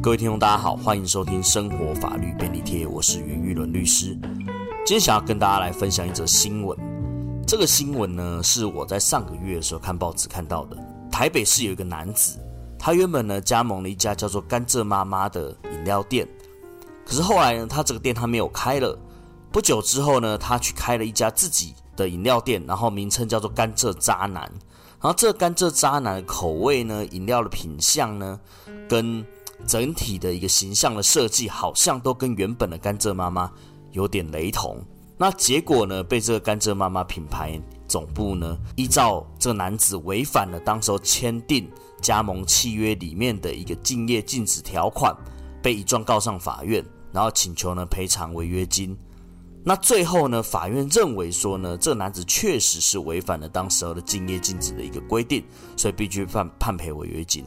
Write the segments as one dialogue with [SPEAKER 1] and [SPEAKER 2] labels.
[SPEAKER 1] 各位听众，大家好，欢迎收听生活法律便利贴，我是袁玉伦律师。今天想要跟大家来分享一则新闻。这个新闻呢，是我在上个月的时候看报纸看到的。台北市有一个男子，他原本呢加盟了一家叫做“甘蔗妈妈”的饮料店，可是后来呢，他这个店他没有开了。不久之后呢，他去开了一家自己的饮料店，然后名称叫做“甘蔗渣男”。然后这甘蔗渣男的口味呢，饮料的品相呢，跟整体的一个形象的设计，好像都跟原本的甘蔗妈妈有点雷同。那结果呢，被这个甘蔗妈妈品牌总部呢，依照这男子违反了当时候签订加盟契约里面的一个竞业禁止条款，被一状告上法院，然后请求呢赔偿违约金。那最后呢，法院认为说呢，这男子确实是违反了当时候的竞业禁止的一个规定，所以必须判判赔违约金。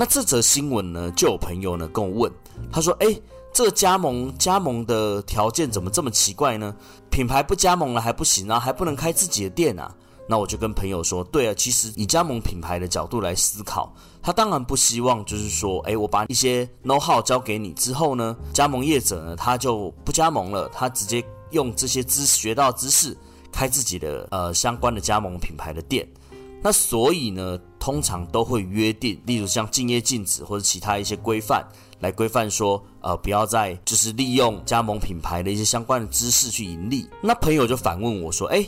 [SPEAKER 1] 那这则新闻呢，就有朋友呢跟我问，他说：“哎，这个加盟加盟的条件怎么这么奇怪呢？品牌不加盟了还不行啊，还不能开自己的店啊？”那我就跟朋友说：“对啊，其实以加盟品牌的角度来思考，他当然不希望就是说，哎，我把一些 know how 交给你之后呢，加盟业者呢他就不加盟了，他直接用这些知学到知识开自己的呃相关的加盟品牌的店。那所以呢？”通常都会约定，例如像竞业禁止或者其他一些规范，来规范说，呃，不要再就是利用加盟品牌的一些相关的知识去盈利。那朋友就反问我说，哎，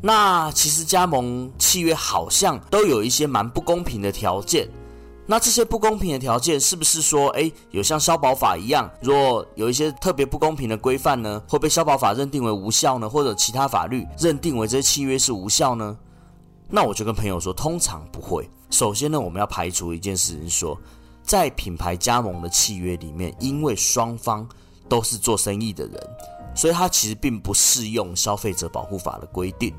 [SPEAKER 1] 那其实加盟契约好像都有一些蛮不公平的条件，那这些不公平的条件是不是说，哎，有像消保法一样，若有一些特别不公平的规范呢，会被消保法认定为无效呢，或者其他法律认定为这些契约是无效呢？那我就跟朋友说，通常不会。首先呢，我们要排除一件事情，说在品牌加盟的契约里面，因为双方都是做生意的人，所以它其实并不适用消费者保护法的规定，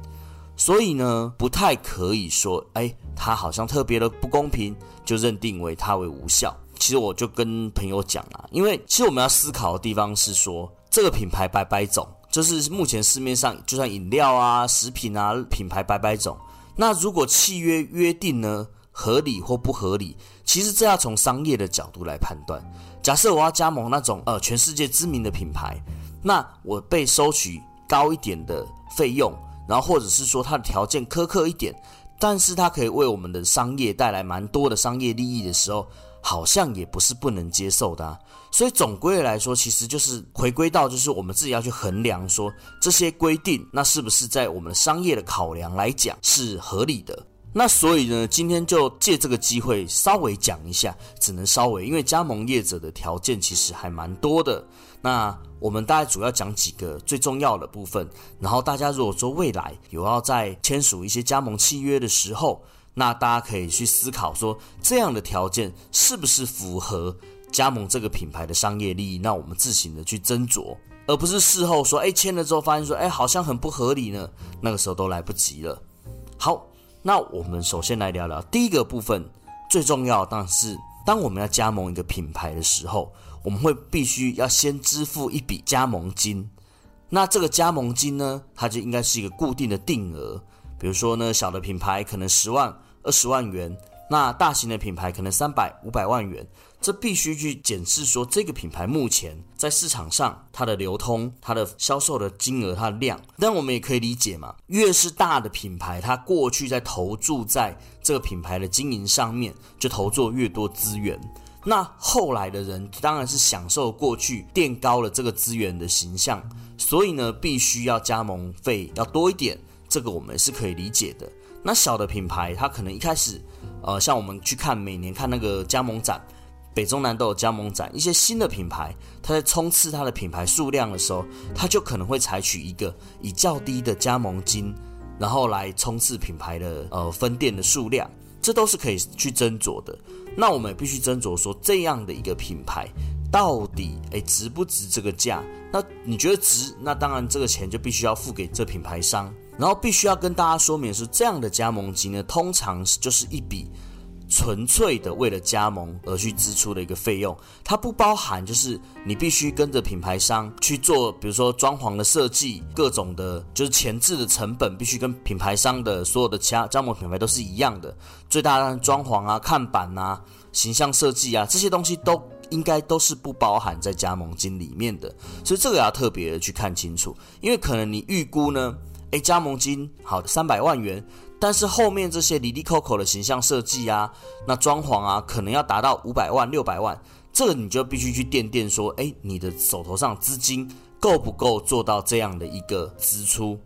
[SPEAKER 1] 所以呢，不太可以说，哎，它好像特别的不公平，就认定为它为无效。其实我就跟朋友讲啊，因为其实我们要思考的地方是说，这个品牌摆摆种，就是目前市面上就算饮料啊、食品啊，品牌摆摆种。那如果契约约定呢合理或不合理，其实这要从商业的角度来判断。假设我要加盟那种呃全世界知名的品牌，那我被收取高一点的费用，然后或者是说它的条件苛刻一点，但是它可以为我们的商业带来蛮多的商业利益的时候，好像也不是不能接受的。所以总归来说，其实就是回归到就是我们自己要去衡量说这些规定，那是不是在我们商业的考量来讲是合理的？那所以呢，今天就借这个机会稍微讲一下，只能稍微，因为加盟业者的条件其实还蛮多的。那我们大概主要讲几个最重要的部分，然后大家如果说未来有要在签署一些加盟契约的时候，那大家可以去思考说这样的条件是不是符合。加盟这个品牌的商业利益，那我们自行的去斟酌，而不是事后说，哎，签了之后发现说，哎，好像很不合理呢。那个时候都来不及了。好，那我们首先来聊聊第一个部分，最重要当然是，当我们要加盟一个品牌的时候，我们会必须要先支付一笔加盟金。那这个加盟金呢，它就应该是一个固定的定额，比如说呢，小的品牌可能十万、二十万元。那大型的品牌可能三百五百万元，这必须去检视说这个品牌目前在市场上它的流通、它的销售的金额、它的量。但我们也可以理解嘛，越是大的品牌，它过去在投注在这个品牌的经营上面，就投注越多资源。那后来的人当然是享受过去垫高了这个资源的形象，所以呢，必须要加盟费要多一点，这个我们是可以理解的。那小的品牌，它可能一开始。呃，像我们去看每年看那个加盟展，北中南都有加盟展。一些新的品牌，它在冲刺它的品牌数量的时候，它就可能会采取一个以较低的加盟金，然后来冲刺品牌的呃分店的数量，这都是可以去斟酌的。那我们也必须斟酌说，这样的一个品牌到底诶值不值这个价？那你觉得值？那当然这个钱就必须要付给这品牌商。然后必须要跟大家说明的是这样的加盟金呢，通常就是一笔纯粹的为了加盟而去支出的一个费用，它不包含就是你必须跟着品牌商去做，比如说装潢的设计，各种的，就是前置的成本必须跟品牌商的所有的加加盟品牌都是一样的，最大的装潢啊、看板啊、形象设计啊这些东西都应该都是不包含在加盟金里面的，所以这个要特别的去看清楚，因为可能你预估呢，诶，加盟金好三百万元，但是后面这些里里扣扣的形象设计啊，那装潢啊，可能要达到五百万六百万，这个你就必须去垫垫说，诶，你的手头上资金够不够做到这样的一个支出，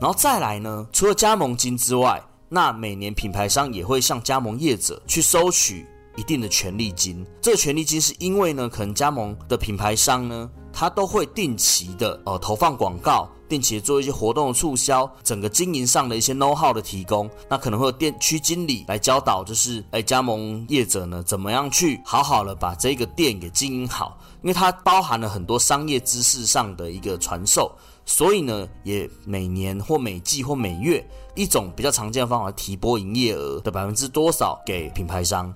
[SPEAKER 1] 然后再来呢，除了加盟金之外，那每年品牌商也会向加盟业者去收取。一定的权利金，这个权利金是因为呢，可能加盟的品牌商呢，他都会定期的呃投放广告，定期做一些活动的促销，整个经营上的一些 know how 的提供，那可能会有店区经理来教导，就是哎加盟业者呢，怎么样去好好的把这个店给经营好，因为它包含了很多商业知识上的一个传授，所以呢，也每年或每季或每月一种比较常见的方法提拨营业额的百分之多少给品牌商。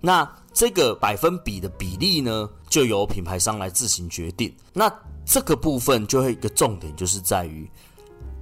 [SPEAKER 1] 那这个百分比的比例呢，就由品牌商来自行决定。那这个部分就会一个重点，就是在于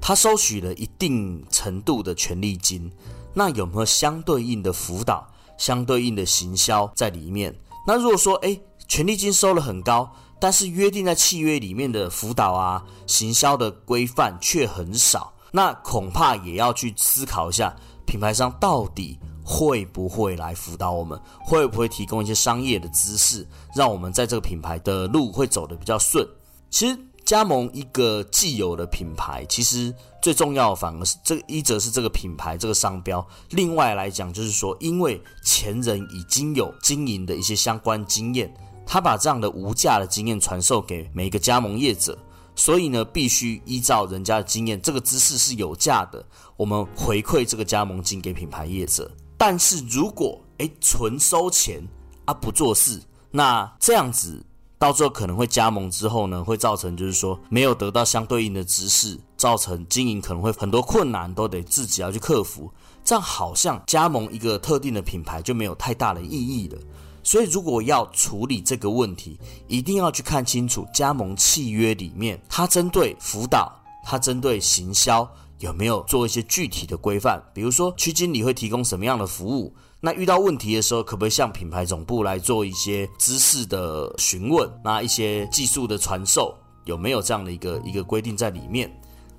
[SPEAKER 1] 他收取了一定程度的权利金，那有没有相对应的辅导、相对应的行销在里面？那如果说，诶权利金收了很高，但是约定在契约里面的辅导啊、行销的规范却很少，那恐怕也要去思考一下，品牌商到底。会不会来辅导我们？会不会提供一些商业的知识，让我们在这个品牌的路会走得比较顺？其实加盟一个既有的品牌，其实最重要的反而是这一则是这个品牌这个商标。另外来讲，就是说，因为前人已经有经营的一些相关经验，他把这样的无价的经验传授给每一个加盟业者，所以呢，必须依照人家的经验，这个知识是有价的，我们回馈这个加盟金给品牌业者。但是如果诶纯收钱啊不做事，那这样子到最后可能会加盟之后呢，会造成就是说没有得到相对应的知识，造成经营可能会很多困难，都得自己要去克服。这样好像加盟一个特定的品牌就没有太大的意义了。所以如果要处理这个问题，一定要去看清楚加盟契约里面，它针对辅导，它针对行销。有没有做一些具体的规范？比如说区经理会提供什么样的服务？那遇到问题的时候，可不可以向品牌总部来做一些知识的询问？那一些技术的传授有没有这样的一个一个规定在里面？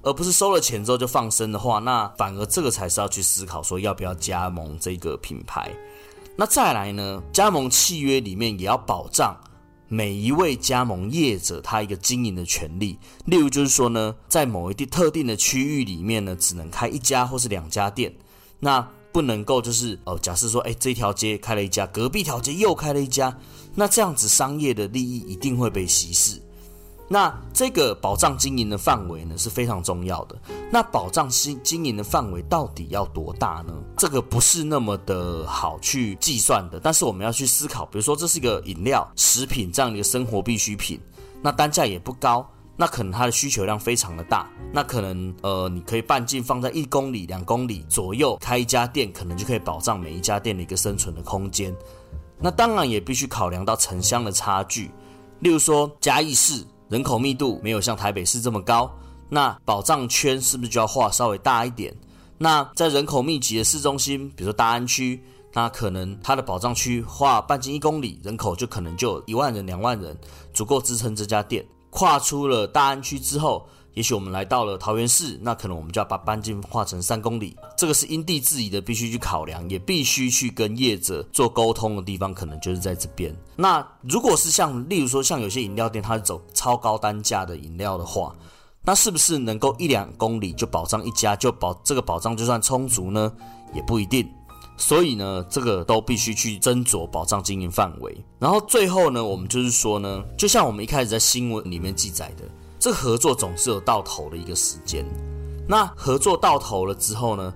[SPEAKER 1] 而不是收了钱之后就放生的话，那反而这个才是要去思考说要不要加盟这个品牌。那再来呢？加盟契约里面也要保障。每一位加盟业者，他一个经营的权利，例如就是说呢，在某一地特定的区域里面呢，只能开一家或是两家店，那不能够就是哦，假设说，哎，这条街开了一家，隔壁条街又开了一家，那这样子商业的利益一定会被稀释。那这个保障经营的范围呢是非常重要的。那保障经经营的范围到底要多大呢？这个不是那么的好去计算的。但是我们要去思考，比如说这是一个饮料、食品这样的一个生活必需品，那单价也不高，那可能它的需求量非常的大，那可能呃你可以半径放在一公里、两公里左右开一家店，可能就可以保障每一家店的一个生存的空间。那当然也必须考量到城乡的差距，例如说嘉义市。人口密度没有像台北市这么高，那保障圈是不是就要画稍微大一点？那在人口密集的市中心，比如说大安区，那可能它的保障区画半径一公里，人口就可能就一万人、两万人，足够支撑这家店。跨出了大安区之后。也许我们来到了桃园市，那可能我们就要把半径画成三公里，这个是因地制宜的，必须去考量，也必须去跟业者做沟通的地方，可能就是在这边。那如果是像，例如说像有些饮料店，它是走超高单价的饮料的话，那是不是能够一两公里就保障一家，就保这个保障就算充足呢？也不一定。所以呢，这个都必须去斟酌保障经营范围。然后最后呢，我们就是说呢，就像我们一开始在新闻里面记载的。这合作总是有到头的一个时间，那合作到头了之后呢，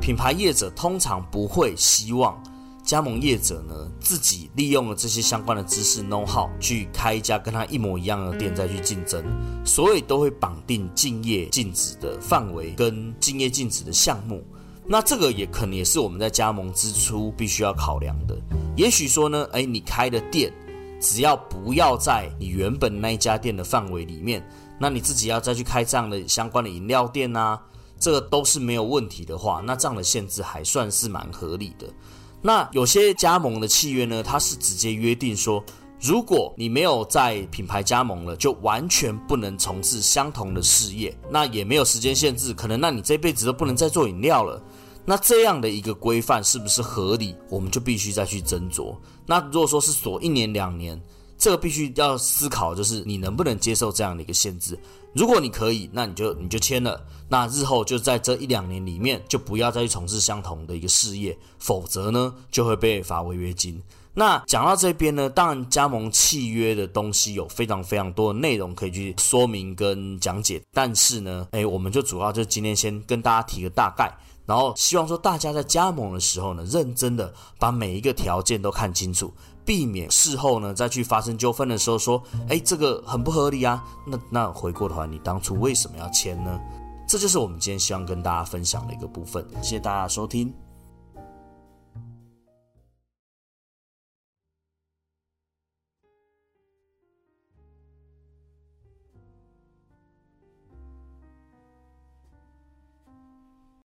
[SPEAKER 1] 品牌业者通常不会希望加盟业者呢自己利用了这些相关的知识 know how 去开一家跟他一模一样的店再去竞争，所以都会绑定竞业禁止的范围跟竞业禁止的项目。那这个也可能也是我们在加盟之初必须要考量的。也许说呢，哎，你开的店。只要不要在你原本那一家店的范围里面，那你自己要再去开这样的相关的饮料店啊，这个都是没有问题的话，那这样的限制还算是蛮合理的。那有些加盟的契约呢，它是直接约定说，如果你没有在品牌加盟了，就完全不能从事相同的事业，那也没有时间限制，可能那你这辈子都不能再做饮料了。那这样的一个规范是不是合理？我们就必须再去斟酌。那如果说是锁一年两年，这个必须要思考，就是你能不能接受这样的一个限制。如果你可以，那你就你就签了。那日后就在这一两年里面，就不要再去从事相同的一个事业，否则呢就会被罚违约金。那讲到这边呢，当然加盟契约的东西有非常非常多的内容可以去说明跟讲解，但是呢，诶，我们就主要就今天先跟大家提个大概，然后希望说大家在加盟的时候呢，认真的把每一个条件都看清楚。避免事后呢再去发生纠纷的时候说，哎，这个很不合理啊。那那回过头来，你当初为什么要签呢？这就是我们今天希望跟大家分享的一个部分。谢谢大家收听。